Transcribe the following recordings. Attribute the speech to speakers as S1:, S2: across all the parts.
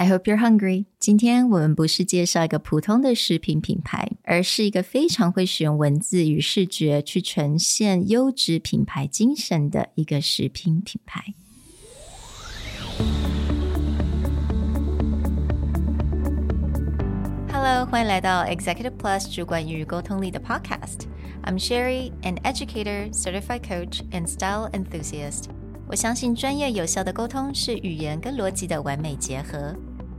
S1: I hope you're hungry。今天我们不是介绍一个普通的食品品牌，而是一个非常会使用文字与视觉去呈现优质品牌精神的一个食品品牌。Hello，欢迎来到 Executive Plus 主管与沟通力的 Podcast。I'm Sherry, an educator, certified coach, and style enthusiast. 我相信专业有效的沟通是语言跟逻辑的完美结合。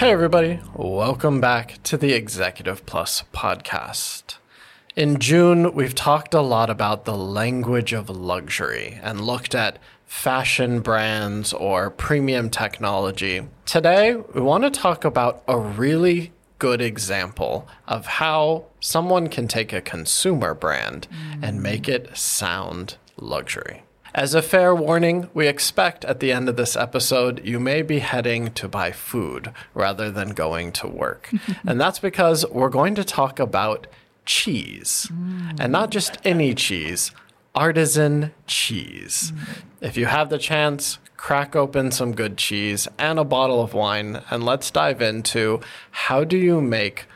S2: Hey, everybody, welcome back to the Executive Plus podcast. In June, we've talked a lot about the language of luxury and looked at fashion brands or premium technology. Today, we want to talk about a really good example of how someone can take a consumer brand and make it sound luxury. As a fair warning, we expect at the end of this episode you may be heading to buy food rather than going to work. and that's because we're going to talk about cheese. Mm. And not just any cheese, artisan cheese. Mm. If you have the chance, crack open some good cheese and a bottle of wine, and let's dive into how do you make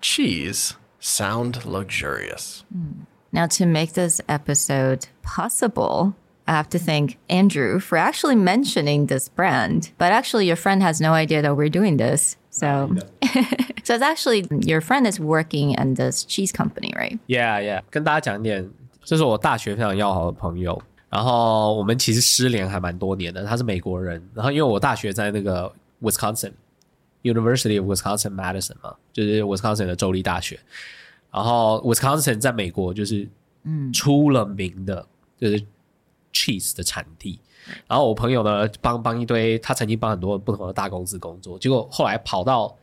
S2: cheese sound luxurious?
S1: Mm. Now, to make this episode possible, I have to thank Andrew for actually mentioning this brand. But actually, your friend has no idea that we're doing this. So, so it's actually your friend is working in this cheese company, right?
S3: Yeah, yeah. 跟大家讲一点，这是我大学非常要好的朋友。然后我们其实失联还蛮多年的。他是美国人，然后因为我大学在那个 Wisconsin University of Wisconsin Madison 嘛，就是 Wisconsin 的州立大学。然后 Wisconsin 在美国就是嗯出了名的，就是 cheese 的产地，然后我朋友呢帮帮一堆，他曾经帮很多不同的大公司工作，结果后来跑到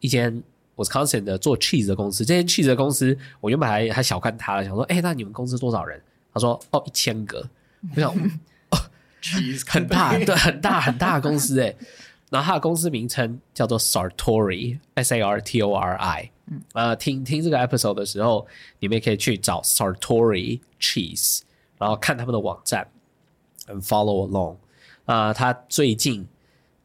S3: 一间 Wisconsin 的做 cheese 的公司，这间 cheese 的公司，我原本还还小看他了，想说，哎，那你们公司多少人？他说，哦，一千个。我想，哦
S2: ，cheese
S3: 很大，对，很大很大的公司哎。然后他的公司名称叫做 Sartori，S A R T O R I。嗯，呃，听听这个 episode 的时候，你们也可以去找 Sartori cheese，然后看他们的网站。and follow along。啊、呃，他最近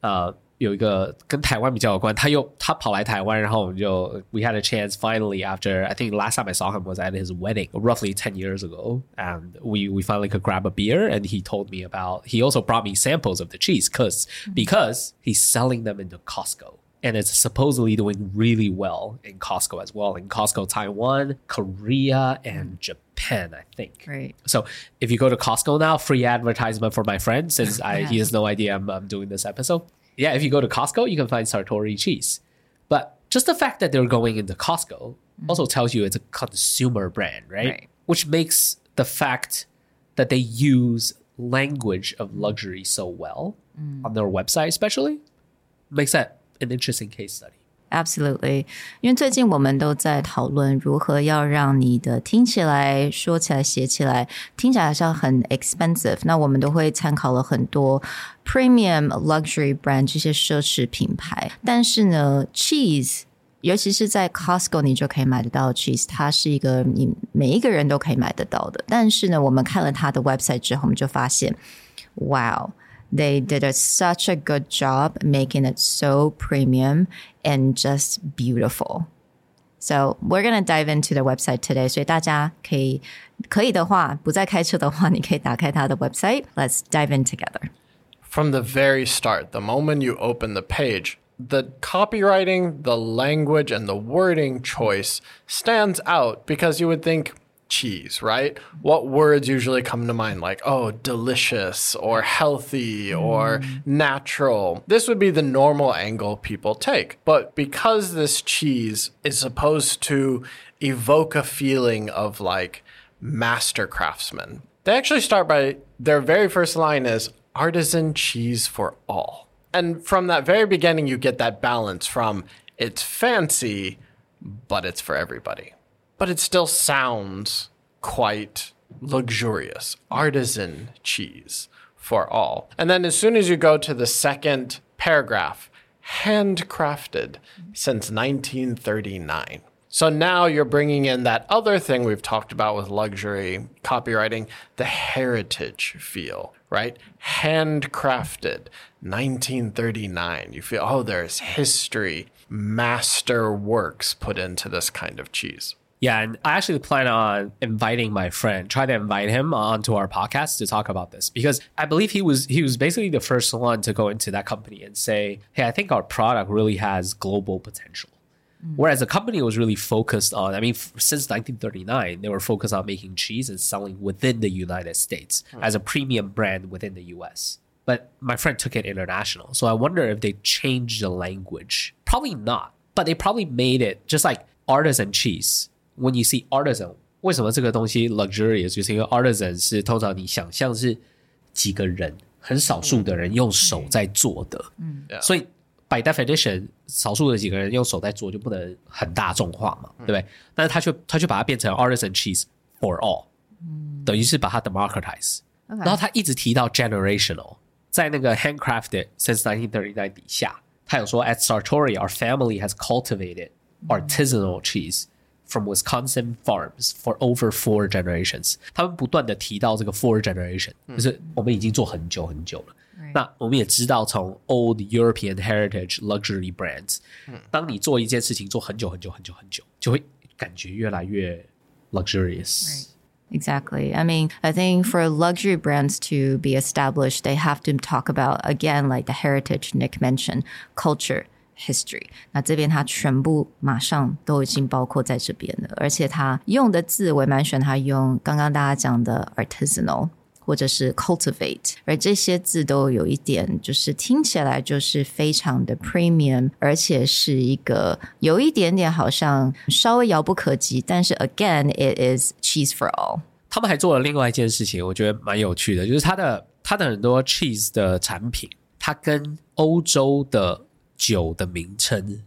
S3: 呃有一个跟台湾比较有关，他又他跑来台湾，然后我们就 we had a chance finally after I think last time I saw him was at his wedding roughly ten years ago, and we we finally could grab a beer, and he told me about he also brought me samples of the cheese because because he's selling them into Costco and it's supposedly doing really well in Costco as well. In Costco, Taiwan, Korea, and Japan, I think.
S1: Right.
S3: So if you go to Costco now, free advertisement for my friend, since I, he has no idea I'm, I'm doing this episode. Yeah, if you go to Costco, you can find Sartori cheese. But just the fact that they're going into Costco mm. also tells you it's a consumer brand, right? right? Which makes the fact that they use language of luxury so well mm. on their website, especially, makes that an interesting case study.
S1: Absolutely，因为最近我们都在讨论如何要让你的听起来、说起来、写起来，听起来像很 expensive。那我们都会参考了很多 premium luxury brand 这些奢侈品牌。但是呢，cheese，尤其是在 Costco 你就可以买得到 cheese，它是一个你每一个人都可以买得到的。但是呢，我们看了它的 website 之后，我们就发现，wow。 they did a, such a good job making it so premium and just beautiful. So we're gonna dive into the website today. 所以大家可以可以的话，不再开车的话，你可以打开它的 website. Let's dive in together.
S2: From the very start, the moment you open the page, the copywriting, the language, and the wording choice stands out because you would think cheese, right? What words usually come to mind? Like, oh, delicious or healthy or mm. natural. This would be the normal angle people take. But because this cheese is supposed to evoke a feeling of like master craftsman, They actually start by their very first line is artisan cheese for all. And from that very beginning, you get that balance from it's fancy, but it's for everybody. But it still sounds quite luxurious. Artisan cheese for all. And then as soon as you go to the second paragraph, handcrafted since 1939. So now you're bringing in that other thing we've talked about with luxury copywriting, the heritage feel, right? Handcrafted, 1939. You feel, oh, there's history, master works put into this kind of cheese.
S3: Yeah, and I actually plan on inviting my friend, try to invite him onto our podcast to talk about this because I believe he was he was basically the first one to go into that company and say, "Hey, I think our product really has global potential." Mm. Whereas the company was really focused on, I mean, f- since 1939, they were focused on making cheese and selling within the United States hmm. as a premium brand within the US. But my friend took it international. So I wonder if they changed the language. Probably not, but they probably made it just like artisan cheese. When you see artisan, 为什么这个东西 luxurious 就是因为 artisan 是通常你想象是几个人，很少数的人用手在做的，嗯所以 by definition，少数的几个人用手在做就不能很大众化嘛，对不对？但是他却他却把它变成 artisan cheese for all，、等于是把它 democratize，、然后他一直提到 generational，在那个 handcrafted since 1939底下，他有说 at Sartori our family has cultivated artisanal cheese。From Wisconsin farms for over four generations，他们不断的提到这个 four generation，、就是我们已经做很久很久了。那我们也知道，从 old European heritage luxury brands，、当你做一件事情做很久很久很久很久，就会感觉越来越 luxurious。
S1: Exactly. I mean, I think for luxury brands to be established, they have to talk about, again, like the heritage Nick mentioned, culture, History. 那这边它全部马上都已经包括在这边了，而且它用的字我也蛮喜欢，它用刚刚大家讲的 artisanal。或者是 cultivate，而这些字都有一点，就是听起来就是非常的 premium，而且是一个有一点点好像稍微遥不可及，但是 again it is cheese for all。
S3: 他们还做了另外一件事情，我觉得蛮有趣的，就是它的它的很多 cheese 的产品，它跟欧洲的酒的名称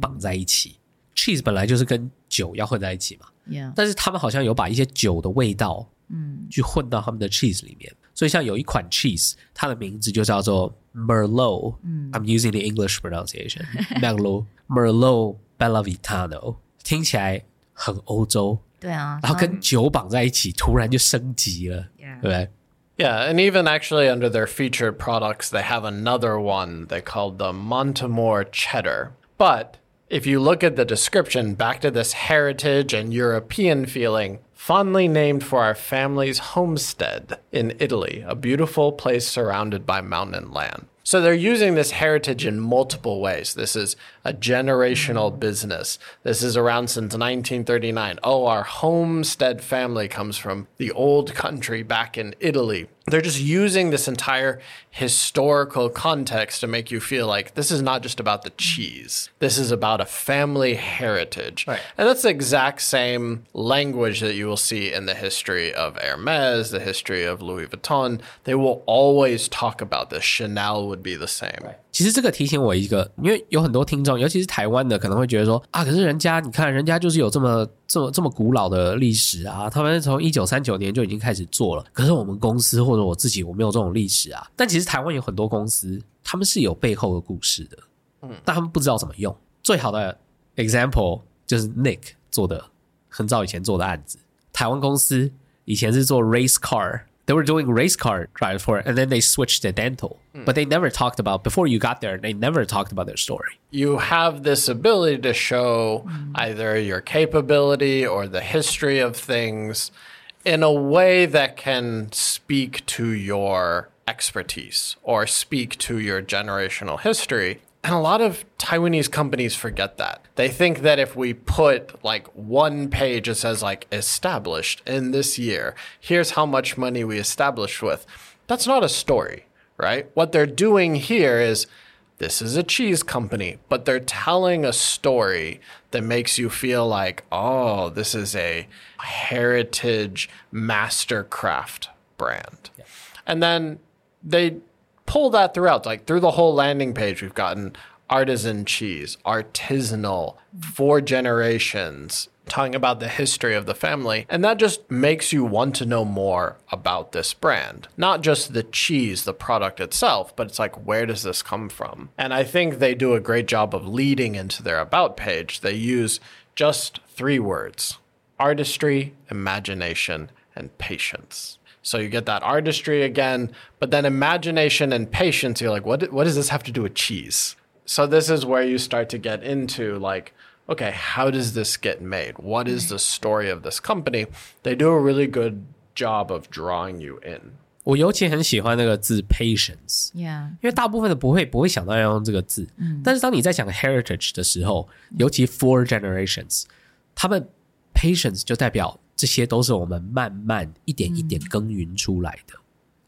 S3: 绑在一起。cheese 本来就是跟酒要混在一起嘛
S1: ，Yeah，
S3: 但是他们好像有把一些酒的味道，嗯，去混到他们的 cheese 里面。所以像有一款 cheese，它的名字就叫做 Merlot。嗯，I'm using the English pronunciation Merlot Merlot Bellavitano，听起来很欧洲，
S1: 对啊，
S3: 然后跟酒绑在一起，突然就升级了，对不对？
S2: Yeah, and even actually under their featured products, they have another one they called the MontAmoré Cheddar. But if you look at the description, back to this heritage and European feeling, fondly named for our family's homestead in Italy, a beautiful place surrounded by mountain land. So they're using this heritage in multiple ways. This is a generational business. This is around since 1939. Oh, our homestead family comes from the old country back in Italy. They're just using this entire historical context to make you feel like this is not just about the cheese. This is about a family heritage.
S3: Right.
S2: And that's the exact same language that you will see in the history of Hermes, the history of Louis Vuitton. They will always talk about this. Chanel would be the same.
S3: 其实这个提醒我一个，因为有很多听众，尤其是台湾的，可能会觉得说啊，可是人家你看，人家就是有这么这么这么古老的历史啊，他们从一九三九年就已经开始做了。可是我们公司或者我自己，我没有这种历史啊。但其实台湾有很多公司，他们是有背后的故事的，嗯，但他们不知道怎么用。最好的 example 就是 Nick 做的，很早以前做的案子。台湾公司以前是做 race car。They were doing race car drive for it, and then they switched to dental. Hmm. But they never talked about before you got there. They never talked about their story.
S2: you have this ability to show hmm. either your capability or the history of things in a way that can speak to your expertise or speak to your generational history. And a lot of Taiwanese companies forget that. They think that if we put like one page that says like established in this year, here's how much money we established with. That's not a story, right? What they're doing here is this is a cheese company, but they're telling a story that makes you feel like, oh, this is a heritage mastercraft brand. And then they pull that throughout. Like through the whole landing page, we've gotten artisan cheese, artisanal, four generations, talking about the history of the family. And that just makes you want to know more about this brand. Not just the cheese, the product itself, but it's like, where does this come from? And I think they do a great job of leading into their about page. They use just three words artistry, imagination, and patience. So you get that artistry again, but then imagination and patience, you're like, what, what does this have to do with cheese? So this is where you start to get into like, okay, how does this get made? What is the story of this company? They do a really good job of drawing you in.
S3: 我尤其很喜欢那个字 patience，
S1: Yeah.
S3: 因为大部分的不会不会想到要用这个字，但是当你在讲 heritage 的时候，尤其 four generations，他们 patience 就代表 这些都是我们慢慢一点一点耕耘出来的。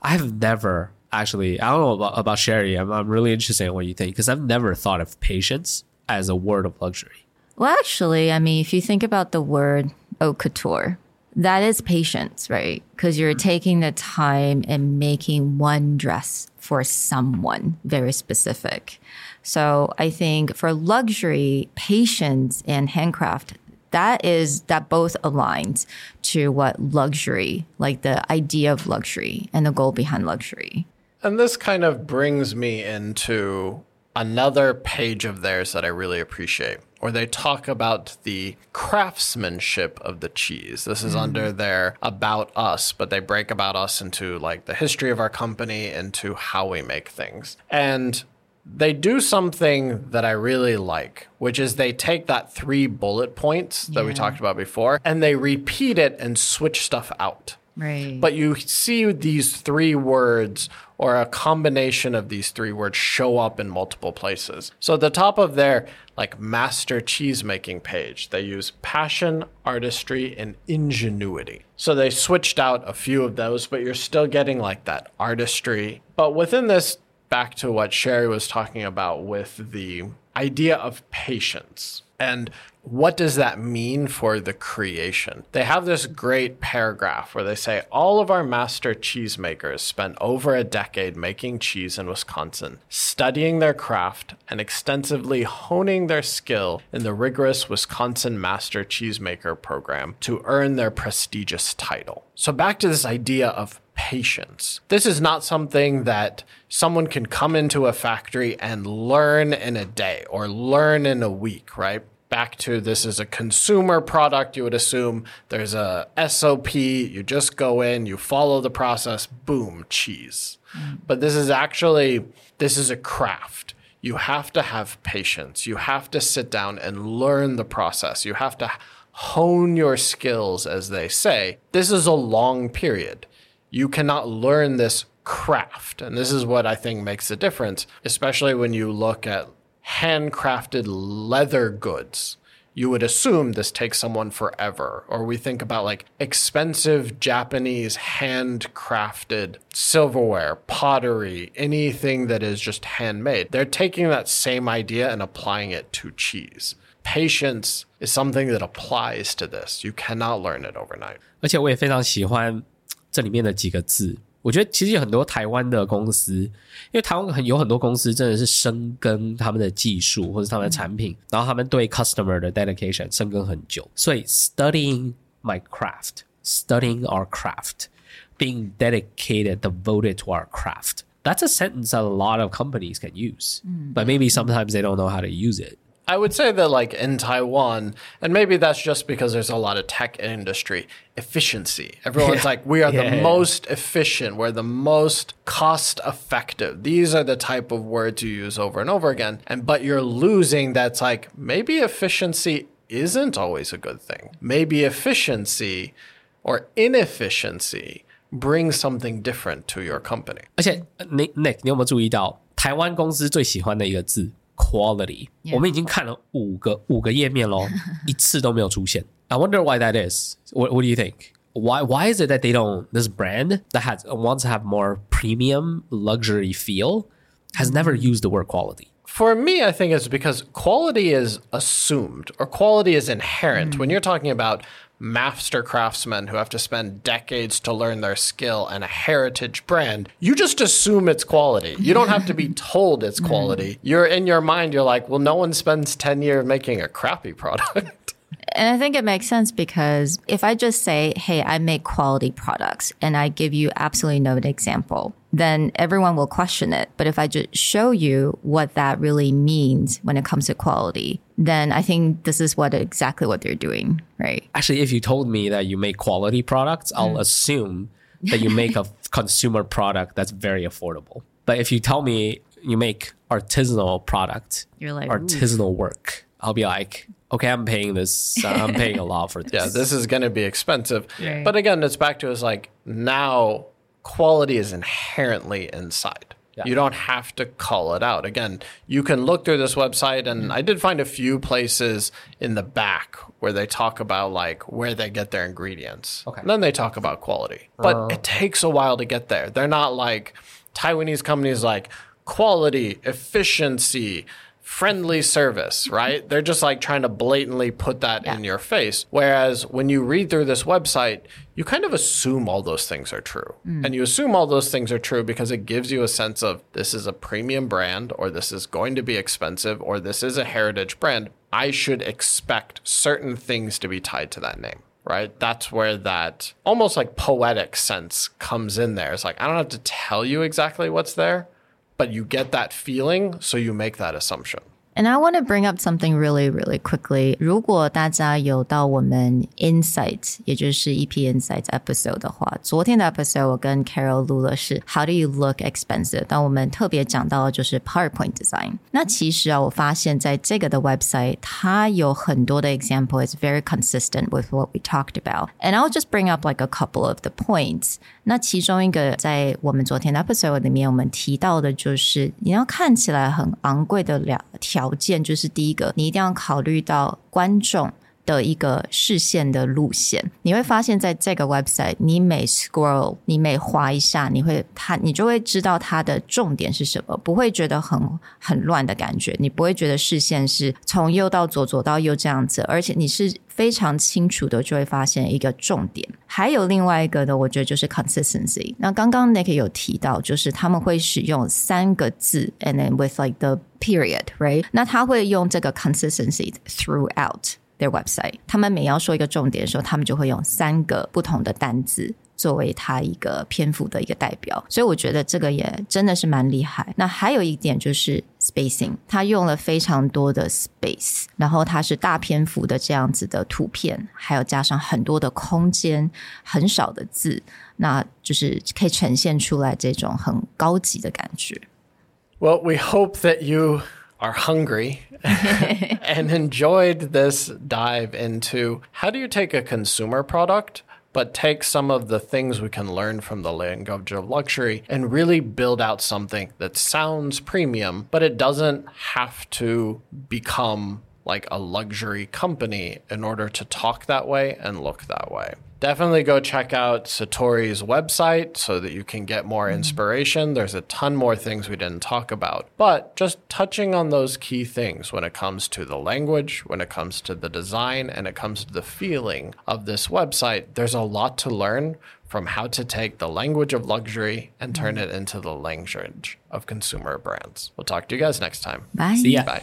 S3: I've never actually I don't know about about Sherry. I'm I'm really interested in what you think because I've never thought of patience as a word of luxury.
S1: Well, actually, I mean, if you think about the word haute couture, that is patience, right? Because you're taking the time and making one dress for someone very specific. So I think for luxury, patience and handcraft, that is that both aligns to what luxury, like the idea of luxury and the goal behind luxury.
S2: And this kind of brings me into another page of theirs that I really appreciate, where they talk about the craftsmanship of the cheese. This is mm. under their About Us, but they break About Us into like the history of our company, into how we make things. And they do something that I really like, which is they take that three bullet points that we talked about before and they repeat it and switch stuff out.
S1: Right.
S2: But you see these three words or a combination of these three words show up in multiple places. So at the top of their like master cheese making page, they use passion, artistry, and ingenuity. So they switched out a few of those, but you're still getting like that artistry. But within this, back to what Sherry was talking about with the idea of patience. And what does that mean for the creation? They have this great paragraph where they say all of our master cheesemakers spent over a decade making cheese in Wisconsin, studying their craft and extensively honing their skill in the rigorous Wisconsin Master Cheesemaker program to earn their prestigious title. So back to this idea of patience. This is not something that someone can come into a factory and learn in a day or learn in a week, right? Back to this is a consumer product. You would assume there's a SOP. You just go in, you follow the process, boom, cheese. Mm. But this is actually, this is a craft. You have to have patience. You have to sit down and learn the process. You have to hone your skills, as they say. This is a long period you cannot learn this craft. And this is what I think makes the difference, especially when you look at handcrafted leather goods. You would assume this takes someone forever. Or we think about like expensive Japanese handcrafted silverware, pottery, anything that is just handmade. They're taking that same idea and applying it to cheese. Patience is something that applies to this. You cannot learn it overnight.
S3: 而且我也非常喜欢 这里面的几个字。我觉得其实有很多台湾的公司，因为台湾很有很多公司真的是深耕他们的技术或者他们的产品，然后他们对 customer 的 dedication 深耕很久。所以 studying my craft, studying our craft, being dedicated, devoted to our craft. That's a sentence that a lot of companies can use, but maybe sometimes they don't know how to use it.
S2: I would say that, like in Taiwan, and maybe that's just because there's a lot of tech industry, efficiency. Everyone's like, we are the
S3: Yeah.
S2: most efficient, we're the most cost effective. These are the type of words you use over and over again. And but you're losing that's like maybe efficiency isn't always a good thing. Maybe efficiency or inefficiency brings something different to your company.
S3: 而且呃 Nick Nick，你有没有注意到台湾公司最喜欢的一个字 quality？、
S1: Yeah.
S3: 我们已经看了五个五个页面喽，一次都没有出现。I wonder why that is. What, what do you think? Why why is it that they don't this brand that has wants to have more premium luxury feel has never used the word quality?
S2: For me, I think it's because quality is assumed or quality is inherent. When you're talking about master craftsmen who have to spend decades to learn their skill and a heritage brand, you just assume it's quality. You don't have to be told it's quality. You're in your mind, you're like, well, no one spends 10 years making a crappy product.
S1: And I think it makes sense because if I just say, hey, I make quality products and I give you absolutely no example, then everyone will question it. But if I just show you what that really means when it comes to quality, then I think this is what exactly what they're doing, right?
S3: Actually, if you told me that you make quality products, I'll
S1: Mm.
S3: assume that you make a consumer product that's very affordable. But if you tell me you make artisanal product,
S1: You're like, ooh.
S3: artisanal work, I'll be like, okay, I'm paying this. Uh, I'm paying a lot for this.
S2: Yeah, this is going to be expensive.
S1: Right.
S2: But again, it's back to is like now quality is inherently inside. You don't have to call it out. Again, you can look through this website, and I did find a few places in the back where they talk about like where they get their ingredients.
S3: Okay.
S2: And then they talk about quality. But it takes a while to get there. They're not like Taiwanese companies like quality, efficiency, friendly service, right? They're just like trying to blatantly put that in your face. Whereas when you read through this website, you kind of assume all those things are true. Mm. And you assume all those things are true because it gives you a sense of this is a premium brand or this is going to be expensive or this is a heritage brand. I should expect certain things to be tied to that name. Right? That's where that almost like poetic sense comes in there. It's like, I don't have to tell you exactly what's there, but you get that feeling, so you make that assumption.
S1: And I want to bring up something really, really quickly. 如果大家有到我们 Insight，也就是 EP Insight episode 的话，昨天的 episode 我跟 Carol 录了是 How do you look expensive？但我们特别讲到的就是 PowerPoint design。那其实啊，我发现在这个的 website，它有很多的 example is very consistent with what we talked about。And I'll just bring up like a couple of the points。 那其中一个在我们昨天的 episode 里面，我们提到的就是你要看起来很昂贵的两条件，就是第一个，你一定要考虑到观众。的一个视线的路线，你会发现在这个 website，你每 scroll，你每滑一下，你会它，你就会知道它的重点是什么，不会觉得很很乱的感觉，你不会觉得视线是从右到左，左到右这样子，而且你是非常清楚的就会发现一个重点。还有另外一个呢，我觉得就是 consistency。那刚刚 Nick 有提到，就是他们会使用三个字，and then with like the period，right？那他会用这个 consistency throughout their website。他们每要说一个重点的时候，他们就会用三个不同的单字。作为它一个篇幅的一个代表，所以我觉得这个也真的是蛮厉害。那还有一点就是 spacing，它用了非常多的 space，然后它是大篇幅的这样子的图片，还有加上很多的空间，很少的字，那就是可以呈现出来这种很高级的感觉。
S2: Well, we hope that you are hungry and enjoyed this dive into how do you take a consumer product, but take some of the things we can learn from the language of luxury and really build out something that sounds premium, but it doesn't have to become like a luxury company in order to talk that way and look that way. Definitely go check out Sartori's website so that you can get more mm-hmm. inspiration. There's a ton more things we didn't talk about, but just touching on those key things when it comes to the language, when it comes to the design, and it comes to the feeling of this website, there's a lot to learn from how to take the language of luxury and turn mm-hmm. it into the language of consumer brands. We'll talk to you guys next time.
S1: Bye.
S3: See ya.
S2: Bye.